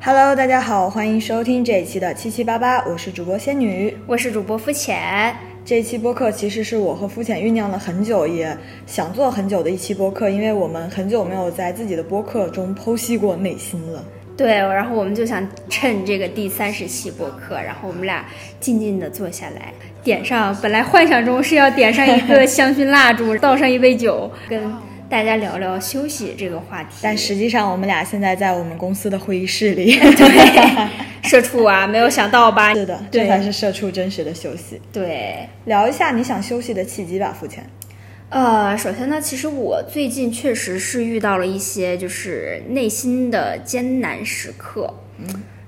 Hello，大家好，欢迎收听这一期的七七八八，我是主播仙女，我是主播肤浅。这一期播客其实是我和肤浅酝酿了很久，也想做很久的一期播客，因为我们很久没有在自己的播客中剖析过内心了。对，然后我们就想趁这个第三十期播客，然后我们俩静静的坐下来，点上本来幻想中是要点上一个香薰蜡烛，倒上一杯酒，跟。大家聊聊休息这个话题，但实际上我们俩现在在我们公司的会议室里。对，社畜啊，没有想到吧？是的，这才是社畜真实的休息。对，聊一下你想休息的契机吧，付钱。呃，首先呢，其实我最近确实是遇到了一些就是内心的艰难时刻，嗯，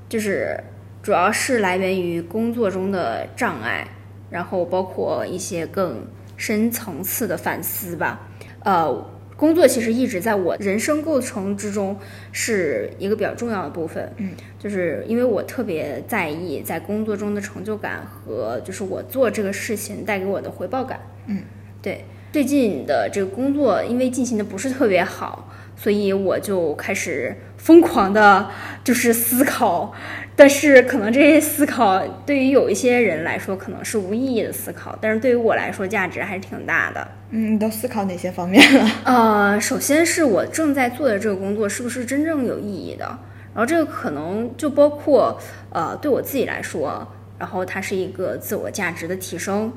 就是主要是来源于工作中的障碍，然后包括一些更深层次的反思吧，呃。工作其实一直在我人生构成之中是一个比较重要的部分，嗯，就是因为我特别在意在工作中的成就感和就是我做这个事情带给我的回报感，嗯，对，最近的这个工作因为进行的不是特别好，所以我就开始疯狂的，就是思考。但是可能这些思考对于有一些人来说可能是无意义的思考，但是对于我来说价值还是挺大的。嗯，你都思考哪些方面了？呃，首先是我正在做的这个工作是不是真正有意义的？然后这个可能就包括呃，对我自己来说，然后它是一个自我价值的提升，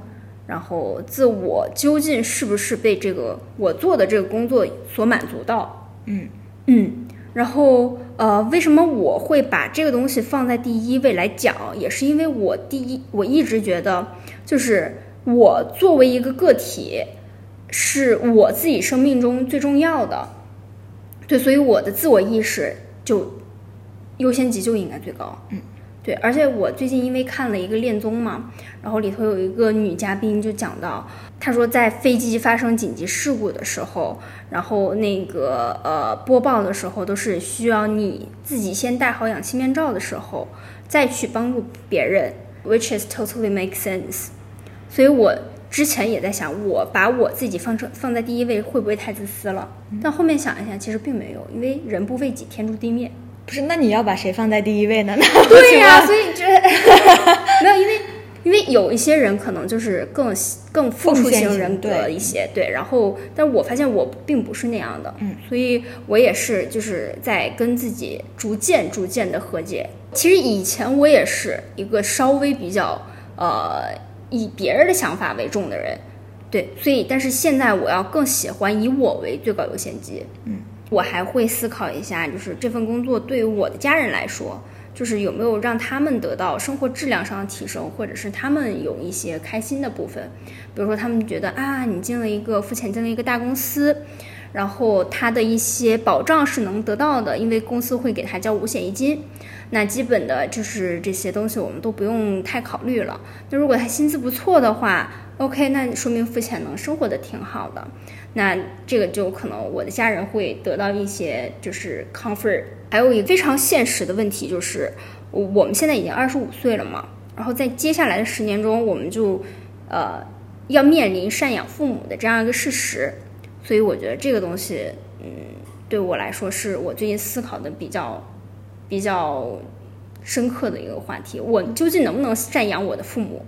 然后自我究竟是不是被这个我做的这个工作所满足到？嗯嗯。然后，呃，为什么我会把这个东西放在第一位来讲？也是因为我第一，我一直觉得，就是我作为一个个体，是我自己生命中最重要的。对，所以我的自我意识就优先级就应该最高。嗯。对，而且我最近因为看了一个恋综嘛，然后里头有一个女嘉宾就讲到，她说在飞机发生紧急事故的时候，然后那个呃播报的时候都是需要你自己先戴好氧气面罩的时候，再去帮助别人，which is totally make sense。所以我之前也在想，我把我自己放成放在第一位会不会太自私了？但后面想一下，其实并没有，因为人不为己，天诛地灭。不是，那你要把谁放在第一位呢？对呀，所以这 没有，因为因为有一些人可能就是更更付出型人格一些，对。然后，但我发现我并不是那样的，嗯，所以我也是就是在跟自己逐渐逐渐的和解。其实以前我也是一个稍微比较呃以别人的想法为重的人，对。所以，但是现在我要更喜欢以我为最高优先级，嗯。我还会思考一下，就是这份工作对于我的家人来说，就是有没有让他们得到生活质量上的提升，或者是他们有一些开心的部分。比如说，他们觉得啊，你进了一个付钱进了一个大公司，然后他的一些保障是能得到的，因为公司会给他交五险一金。那基本的就是这些东西，我们都不用太考虑了。那如果他薪资不错的话，OK，那说明付钱能生活的挺好的。那这个就可能我的家人会得到一些就是 comfort，还有一个非常现实的问题就是，我们现在已经二十五岁了嘛，然后在接下来的十年中，我们就呃要面临赡养父母的这样一个事实，所以我觉得这个东西，嗯，对我来说是我最近思考的比较比较深刻的一个话题，我究竟能不能赡养我的父母？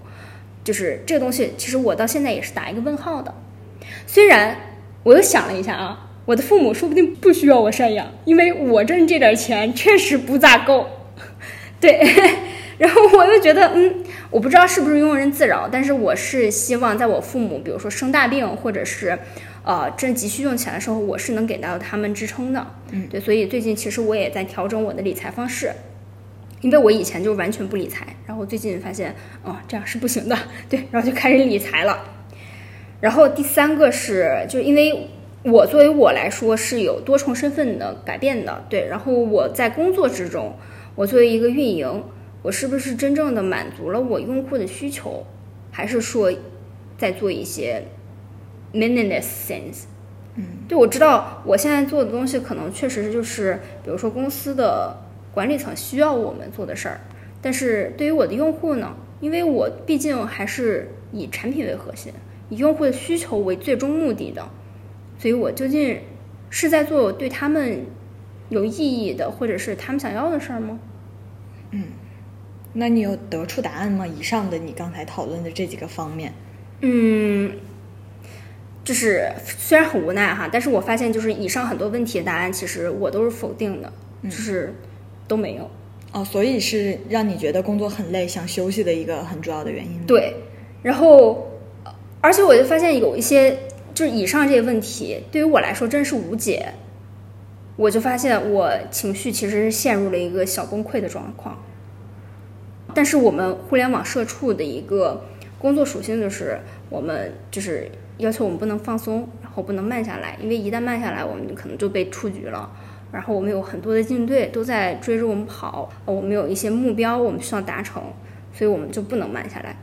就是这个东西，其实我到现在也是打一个问号的，虽然。我又想了一下啊，我的父母说不定不需要我赡养，因为我挣这点钱确实不咋够。对，然后我又觉得，嗯，我不知道是不是庸人自扰，但是我是希望在我父母，比如说生大病或者是，呃，真急需用钱的时候，我是能给到他们支撑的。嗯，对，所以最近其实我也在调整我的理财方式，因为我以前就完全不理财，然后最近发现，哦，这样是不行的，对，然后就开始理财了。然后第三个是，就因为我作为我来说是有多重身份的改变的，对。然后我在工作之中，我作为一个运营，我是不是真正的满足了我用户的需求，还是说在做一些 meaningless things？嗯，对，我知道我现在做的东西可能确实就是，比如说公司的管理层需要我们做的事儿，但是对于我的用户呢，因为我毕竟还是以产品为核心。以用户的需求为最终目的的，所以我究竟是在做对他们有意义的，或者是他们想要的事儿吗？嗯，那你有得出答案吗？以上的你刚才讨论的这几个方面，嗯，就是虽然很无奈哈，但是我发现就是以上很多问题的答案，其实我都是否定的，就是都没有。哦，所以是让你觉得工作很累，想休息的一个很重要的原因。对，然后，而且我就发现有一些，就是以上这些问题，对于我来说真是无解。我就发现我情绪其实是陷入了一个小崩溃的状况。但是我们互联网社畜的一个工作属性就是，我们就是要求我们不能放松，然后不能慢下来，因为一旦慢下来，我们可能就被出局了。然后我们有很多的竞队都在追着我们跑，我们有一些目标我们需要达成，所以我们就不能慢下来。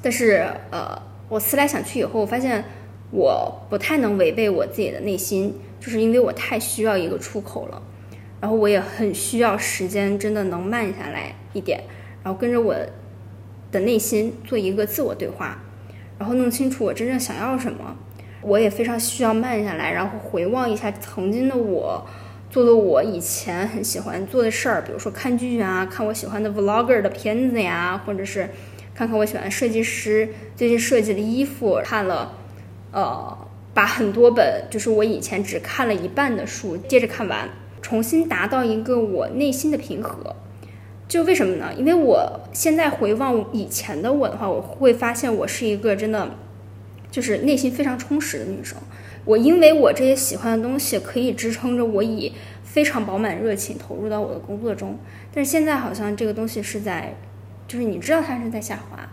但是，呃，我思来想去以后，我发现我不太能违背我自己的内心，就是因为我太需要一个出口了。然后我也很需要时间，真的能慢下来一点，然后跟着我的内心做一个自我对话，然后弄清楚我真正想要什么。我也非常需要慢下来，然后回望一下曾经的我。做做我以前很喜欢做的事儿，比如说看剧啊，看我喜欢的 vlogger 的片子呀，或者是看看我喜欢的设计师最近设计的衣服，看了，呃，把很多本就是我以前只看了一半的书接着看完，重新达到一个我内心的平和。就为什么呢？因为我现在回望以前的我的话，我会发现我是一个真的就是内心非常充实的女生。我因为我这些喜欢的东西可以支撑着我以非常饱满热情投入到我的工作中，但是现在好像这个东西是在，就是你知道它是在下滑，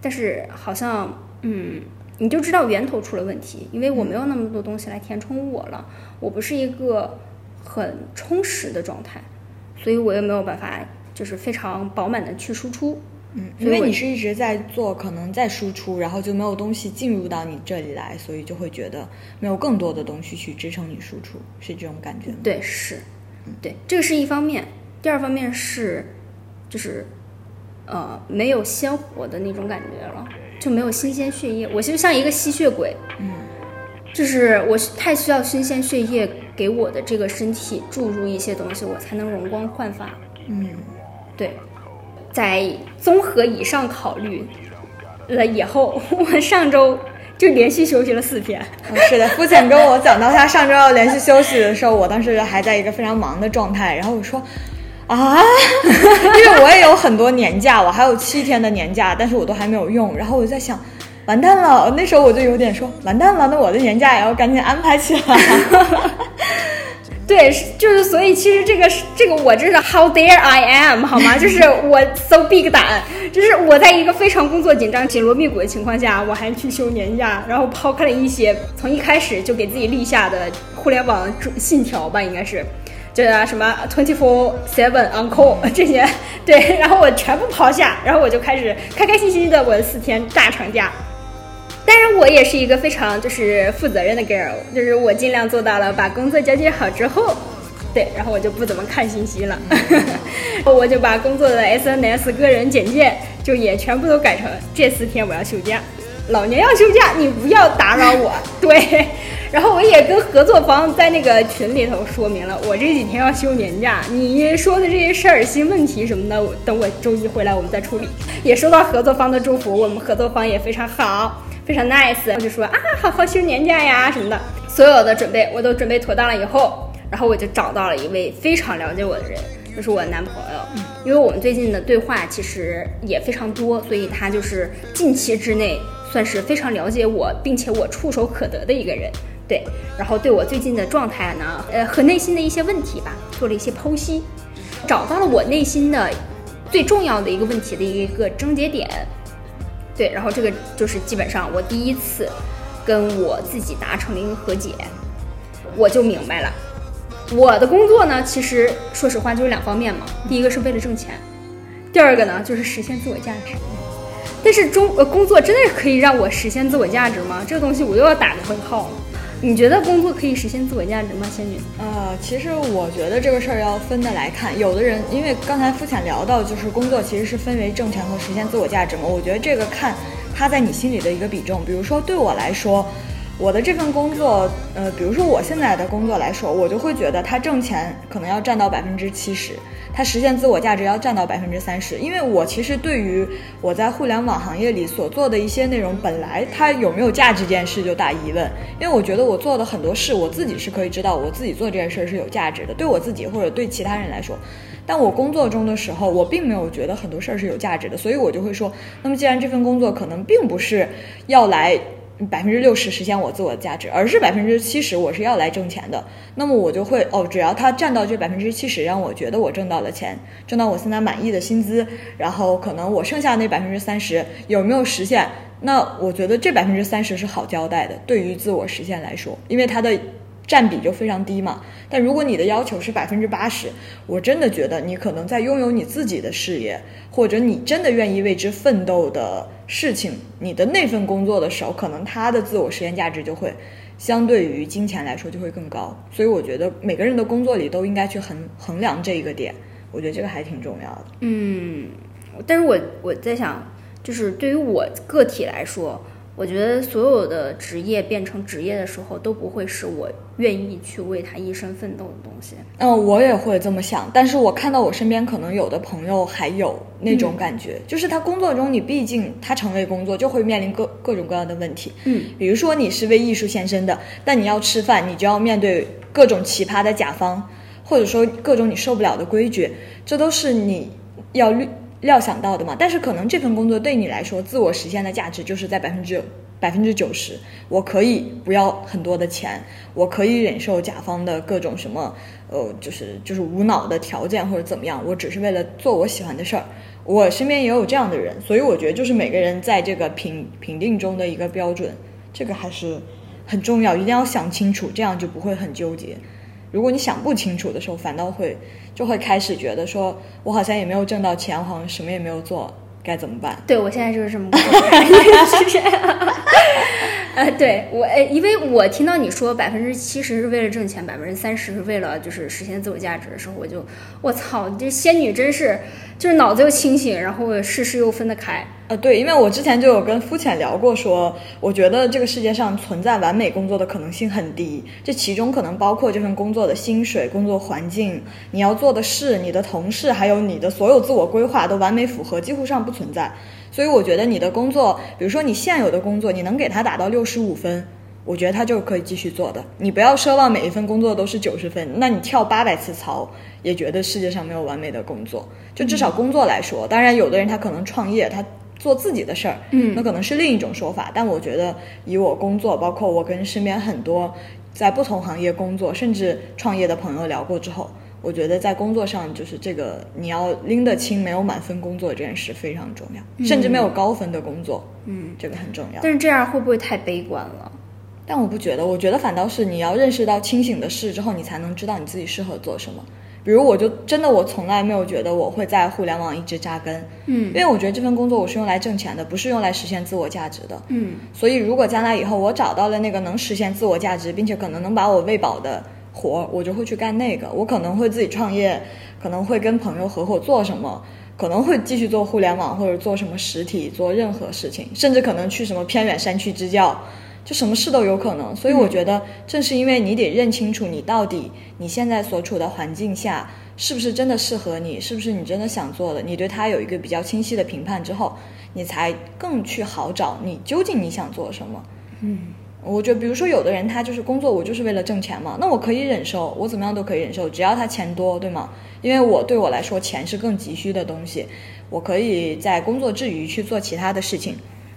但是好像嗯，你就知道源头出了问题，因为我没有那么多东西来填充我了，我不是一个很充实的状态，所以我又没有办法就是非常饱满的去输出。嗯，因为你是一直在做，可能在输出，然后就没有东西进入到你这里来，所以就会觉得没有更多的东西去支撑你输出，是这种感觉吗？对，是，对，这个是一方面。第二方面是，就是，呃，没有鲜活的那种感觉了，就没有新鲜血液。我就像一个吸血鬼，嗯，就是我太需要新鲜血液给我的这个身体注入一些东西，我才能容光焕发。嗯，对。在综合以上考虑了以后，我上周就连续休息了四天。是的，肤浅跟我讲到他上周要连续休息的时候，我当时还在一个非常忙的状态。然后我说啊，因为我也有很多年假，我还有七天的年假，但是我都还没有用。然后我就在想，完蛋了，那时候我就有点说完蛋了，那我的年假也要赶紧安排起来。对，就是，所以其实这个是这个，我真是 How dare I am 好吗？就是我 so big 胆，就是我在一个非常工作紧张、紧锣密鼓的情况下，我还去休年假，然后抛开了一些从一开始就给自己立下的互联网信条吧，应该是，就是什么 twenty four seven on call 这些，对，然后我全部抛下，然后我就开始开开心心的我的四天大长假。但是我也是一个非常就是负责任的 girl，就是我尽量做到了把工作交接好之后，对，然后我就不怎么看信息了，我就把工作的 SNS 个人简介就也全部都改成这四天我要休假，老娘要休假，你不要打扰我。对，然后我也跟合作方在那个群里头说明了，我这几天要休年假，你说的这些事儿、新问题什么的，等我周一回来我们再处理。也收到合作方的祝福，我们合作方也非常好。非常 nice，我就说啊，好好休年假呀什么的，所有的准备我都准备妥当了以后，然后我就找到了一位非常了解我的人，就是我男朋友。嗯，因为我们最近的对话其实也非常多，所以他就是近期之内算是非常了解我，并且我触手可得的一个人。对，然后对我最近的状态呢，呃，和内心的一些问题吧，做了一些剖析，找到了我内心的最重要的一个问题的一个症结点。对，然后这个就是基本上我第一次跟我自己达成了一个和解，我就明白了，我的工作呢，其实说实话就是两方面嘛，第一个是为了挣钱，第二个呢就是实现自我价值。但是中呃工作真的可以让我实现自我价值吗？这个东西我又要打个问号了。你觉得工作可以实现自我价值吗，仙女？呃，其实我觉得这个事儿要分的来看。有的人因为刚才肤浅聊到，就是工作其实是分为挣钱和实现自我价值嘛。我觉得这个看他在你心里的一个比重。比如说对我来说，我的这份工作，呃，比如说我现在的工作来说，我就会觉得它挣钱可能要占到百分之七十，它实现自我价值要占到百分之三十。因为我其实对于我在互联网行业里所做的一些内容，本来它有没有价值这件事就打疑问。因为我觉得我做的很多事，我自己是可以知道我自己做这件事是有价值的，对我自己或者对其他人来说。但我工作中的时候，我并没有觉得很多事儿是有价值的，所以我就会说，那么既然这份工作可能并不是要来百分之六十实现我自我价值，而是百分之七十我是要来挣钱的，那么我就会哦，只要他占到这百分之七十，让我觉得我挣到了钱，挣到我现在满意的薪资，然后可能我剩下那百分之三十有没有实现？那我觉得这百分之三十是好交代的，对于自我实现来说，因为他的。占比就非常低嘛，但如果你的要求是百分之八十，我真的觉得你可能在拥有你自己的事业，或者你真的愿意为之奋斗的事情，你的那份工作的时候，可能他的自我实现价值就会相对于金钱来说就会更高。所以我觉得每个人的工作里都应该去衡衡量这一个点，我觉得这个还挺重要的。嗯，但是我我在想，就是对于我个体来说。我觉得所有的职业变成职业的时候，都不会是我愿意去为他一生奋斗的东西。嗯，我也会这么想。但是我看到我身边可能有的朋友还有那种感觉，就是他工作中，你毕竟他成为工作，就会面临各各种各样的问题。嗯，比如说你是为艺术献身的，但你要吃饭，你就要面对各种奇葩的甲方，或者说各种你受不了的规矩，这都是你要虑。料想到的嘛，但是可能这份工作对你来说，自我实现的价值就是在百分之百分之九十。我可以不要很多的钱，我可以忍受甲方的各种什么，呃，就是就是无脑的条件或者怎么样，我只是为了做我喜欢的事儿。我身边也有这样的人，所以我觉得就是每个人在这个评评定中的一个标准，这个还是很重要，一定要想清楚，这样就不会很纠结。如果你想不清楚的时候，反倒会就会开始觉得说，我好像也没有挣到钱，好像什么也没有做，该怎么办？对我现在就是这么感觉。呃，对我，呃，因为我听到你说百分之七十是为了挣钱，百分之三十是为了就是实现自我价值的时候，我就我操，这仙女真是就是脑子又清醒，然后事事又分得开。呃，对，因为我之前就有跟肤浅聊过，说我觉得这个世界上存在完美工作的可能性很低，这其中可能包括这份工作的薪水、工作环境、你要做的事、你的同事，还有你的所有自我规划都完美符合，几乎上不存在。所以我觉得你的工作，比如说你现有的工作，你能给他打到六十五分，我觉得他就可以继续做的。你不要奢望每一份工作都是九十分，那你跳八百次槽，也觉得世界上没有完美的工作。就至少工作来说，当然有的人他可能创业，他。做自己的事儿，嗯，那可能是另一种说法。但我觉得，以我工作，包括我跟身边很多在不同行业工作甚至创业的朋友聊过之后，我觉得在工作上，就是这个你要拎得清没有满分工作这件事非常重要，甚至没有高分的工作，嗯，这个很重要。但是这样会不会太悲观了？但我不觉得，我觉得反倒是你要认识到清醒的事之后，你才能知道你自己适合做什么。比如，我就真的我从来没有觉得我会在互联网一直扎根，嗯，因为我觉得这份工作我是用来挣钱的，不是用来实现自我价值的，嗯，所以如果将来以后我找到了那个能实现自我价值，并且可能能把我喂饱的活，我就会去干那个。我可能会自己创业，可能会跟朋友合伙做什么，可能会继续做互联网或者做什么实体，做任何事情，甚至可能去什么偏远山区支教。就什么事都有可能，所以我觉得正是因为你得认清楚你到底你现在所处的环境下是不是真的适合你，是不是你真的想做的，你对他有一个比较清晰的评判之后，你才更去好找你究竟你想做什么。嗯，我觉得比如说有的人他就是工作我就是为了挣钱嘛，那我可以忍受，我怎么样都可以忍受，只要他钱多，对吗？因为我对我来说钱是更急需的东西，我可以在工作之余去做其他的事情。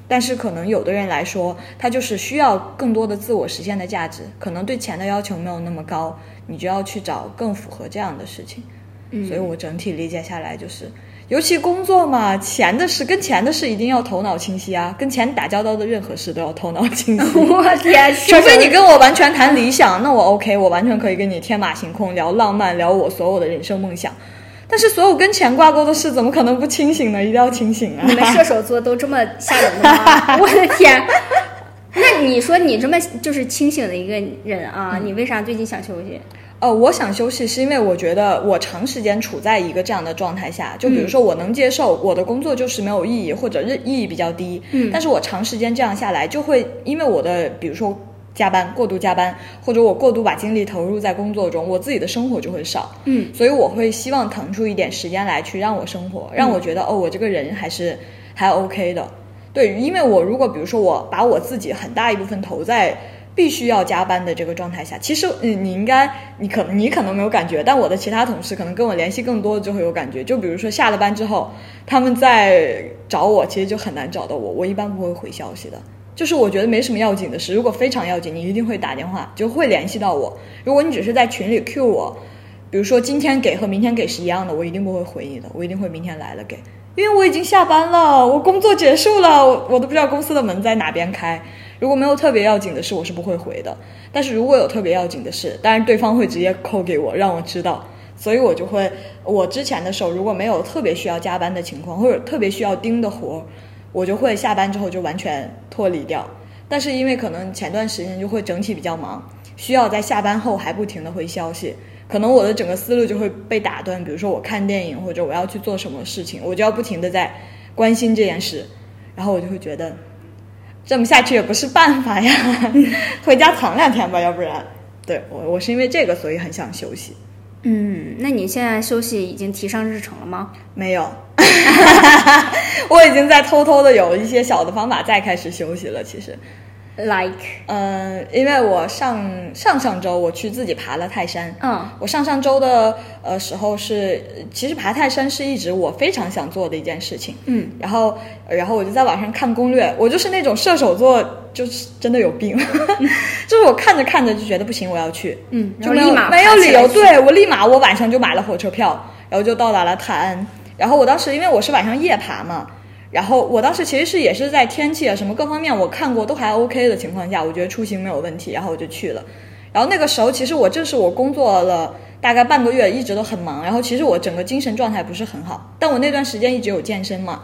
但是可能有的人来说，他就是需要更多的自我实现的价值，可能对钱的要求没有那么高，你就要去找更符合这样的事情。嗯，所以我整体理解下来就是，尤其工作嘛，钱的事跟钱的事一定要头脑清晰啊，跟钱打交道的任何事都要头脑清晰。我天，除非你跟我完全谈理想，那我 OK，我完全可以跟你天马行空聊浪漫，聊我所有的人生梦想。但是所有跟钱挂钩的事，怎么可能不清醒呢？一定要清醒啊！你们射手座都这么吓人的吗？我的天！那你说你这么就是清醒的一个人啊，你为啥最近想休息？呃，我想休息是因为我觉得我长时间处在一个这样的状态下，就比如说我能接受我的工作就是没有意义或者意义比较低，嗯，但是我长时间这样下来，就会因为我的比如说。加班，过度加班，或者我过度把精力投入在工作中，我自己的生活就会少。嗯，所以我会希望腾出一点时间来去让我生活，让我觉得、哦，我这个人还是还 OK 的。对，因为我如果比如说我把我自己很大一部分投在必须要加班的这个状态下，其实你，你应该你可能你可能没有感觉，但我的其他同事可能跟我联系更多的就会有感觉。就比如说下了班之后，他们在找我，其实就很难找到我，我一般不会回消息的。就是我觉得没什么要紧的事，如果非常要紧，你一定会打电话，就会联系到我。如果你只是在群里 Q 我，比如说今天给和明天给是一样的，我一定不会回你的，我一定会明天来了给，因为我已经下班了，我工作结束了，我我都不知道公司的门在哪边开。如果没有特别要紧的事，我是不会回的。但是如果有特别要紧的事，当然对方会直接扣给我，让我知道，所以我就会，我之前的时候如果没有特别需要加班的情况，或者特别需要盯的活，我就会下班之后就完全脱离掉。但是因为可能前段时间就会整体比较忙，需要在下班后还不停的回消息，可能我的整个思路就会被打断。比如说我看电影或者我要去做什么事情，我就要不停的在关心这件事，然后我就会觉得这么下去也不是办法呀，回家躺两天吧，要不然。对我，我是因为这个，所以很想休息。嗯，那你现在休息已经提上日程了吗？没有，我已经在偷偷的有一些小的方法再开始休息了。其实，Like，嗯，因为我上上上周我去自己爬了泰山，嗯。我上上周的呃时候是，其实爬泰山是一直我非常想做的一件事情，嗯，然后然后我就在网上看攻略，我就是那种射手座，就是真的有病，就是我看着看着就觉得不行，我要去，嗯就立马没有理由，对我立马我晚上就买了火车票，然后就到达了泰安，然后我当时因为我是晚上夜爬嘛。然后我当时其实是也是在天气啊什么各方面我看过都还 OK 的情况下，我觉得出行没有问题，然后我就去了。然后那个时候其实我正是我工作了大概半个月，一直都很忙，然后其实我整个精神状态不是很好，但我那段时间一直有健身嘛，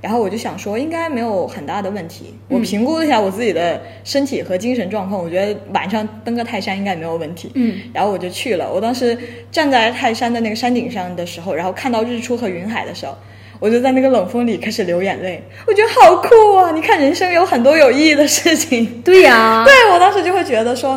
然后我就想说应该没有很大的问题。我评估了一下我自己的身体和精神状况，我觉得晚上登个泰山应该没有问题。嗯，然后我就去了。我当时站在泰山的那个山顶上的时候，然后看到日出和云海的时候，我就在那个冷风里开始流眼泪。我觉得好酷啊！你看，人生有很多有意义的事情。对呀、对我当时就会觉得说，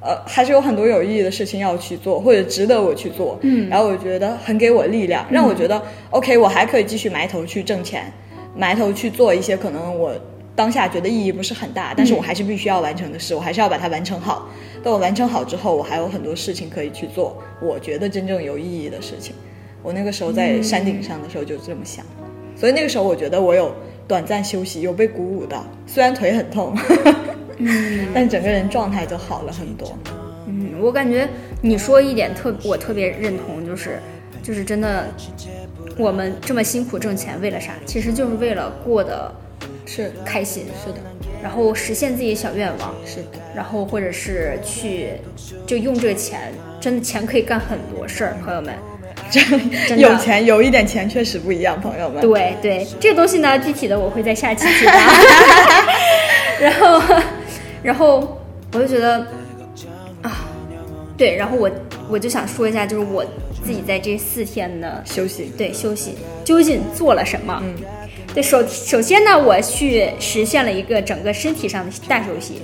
呃，还是有很多有意义的事情要去做，或者值得我去做。嗯然后我觉得很给我力量，让我觉得、OK，我还可以继续埋头去挣钱，埋头去做一些可能我当下觉得意义不是很大，但是我还是必须要完成的事，我还是要把它完成好。等我完成好之后，我还有很多事情可以去做，我觉得真正有意义的事情。我那个时候在山顶上的时候就这么想，所以那个时候我觉得我有短暂休息，有被鼓舞到，虽然腿很痛，但整个人状态就好了很多。嗯，我感觉你说一点特，我特别认同，就是就是真的，我们这么辛苦挣钱为了啥？其实就是为了过得是开心，是的，然后实现自己小愿望，是的，然后或者是去就用这个钱，真的钱可以干很多事儿，朋友们。这的有钱有一点钱确实不一样，朋友们。对对，这个东西呢，具体的我会在下期提到。然后，然后我就觉得啊，对，然后我我就想说一下，就是我自己在这四天的，休息，对休息究竟做了什么？嗯，对，首首先呢，我去实现了一个整个身体上的大休息，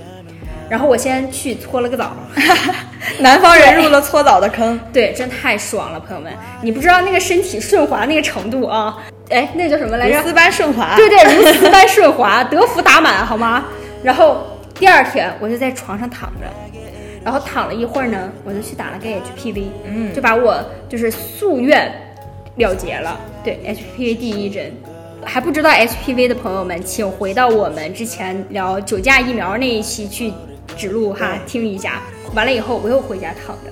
然后我先去搓了个澡。南方人入了搓澡的坑。对，真太爽了，朋友们！你不知道那个身体顺滑那个程度啊！哎，那叫什么来着如？丝般顺滑。对对，如丝般顺滑，德芙打满，好吗？然后第二天我就在床上躺着，然后躺了一会儿呢，我就去打了个 HPV，嗯就把我就是夙愿了结了。对，HPV 第一针。还不知道 HPV 的朋友们，请回到我们之前聊九价疫苗那一期去指路哈，听一下。完了以后，我又回家躺着，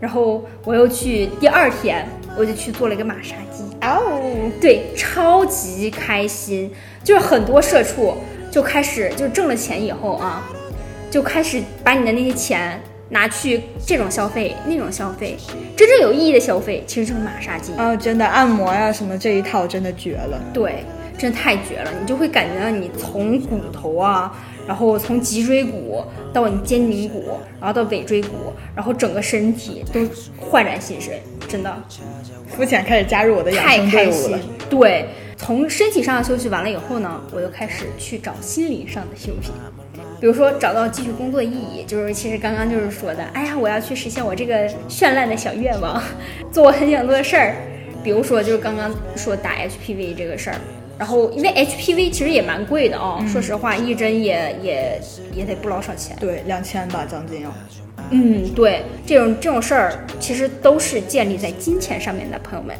然后我又去第二天，我就去做了一个马杀鸡。哦，对，超级开心，就是很多社畜就开始就挣了钱以后啊，就开始把你的那些钱拿去这种消费、那种消费，真正有意义的消费其实就是马杀鸡。哦，真的按摩呀什么这一套真的绝了。对，真的太绝了，你就会感觉到你从骨头啊，然后从脊椎骨到你肩颈骨，然后到尾椎骨，然后整个身体都焕然新生，真的。肤浅开始加入我的养太生队伍了。。对，从身体上的休息完了以后呢，我又开始去找心灵上的休息。比如说找到继续工作意义，就是其实刚刚就是说的，哎呀，我要去实现我这个绚烂的小愿望，做我很想做的事儿。比如说就是刚刚说打 HPV 这个事儿，然后因为 HPV 其实也蛮贵的哦，说实话一针也也也得不老少钱。对，两千吧，将近要。嗯，对，这种这种事儿其实都是建立在金钱上面的，朋友们。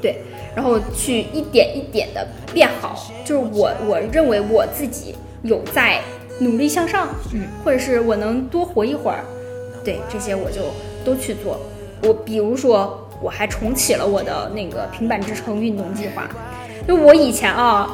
对，然后去一点一点的变好，就是我我认为我自己有在努力向上，嗯，或者是我能多活一会儿，对这些我就都去做。我比如说，我还重启了我的那个平板支撑运动计划，就我以前啊，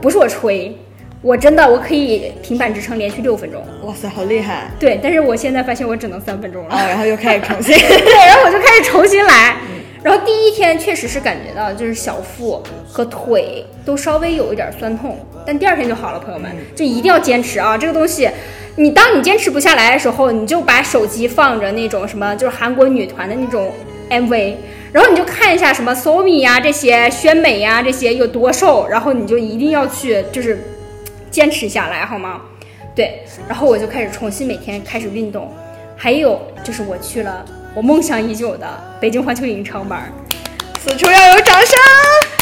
不是我吹。我真的我可以平板支撑连续六分钟，哇塞，好厉害！对，但是我现在发现我只能三分钟了，然后又开始重新，对，然后我就开始重新来。然后第一天确实是感觉到就是小腹和腿都稍微有一点酸痛，但第二天就好了。朋友们，就一定要坚持啊！这个东西，你当你坚持不下来的时候，你就把手机放着那种什么，就是韩国女团的那种 MV，然后你就看一下什么 SoMi 呀这些宣美呀这些有多瘦，然后你就一定要去就是坚持下来，好吗？对，然后我就开始重新每天开始运动，还有就是我去了。我梦想已久的北京环球影城玩，此处要有掌声！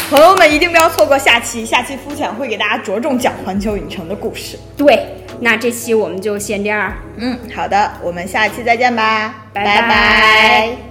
朋友们一定不要错过下期，下期肤浅会给大家着重讲环球影城的故事。对，那这期我们就先这样。嗯，好的，我们下期再见吧，拜拜。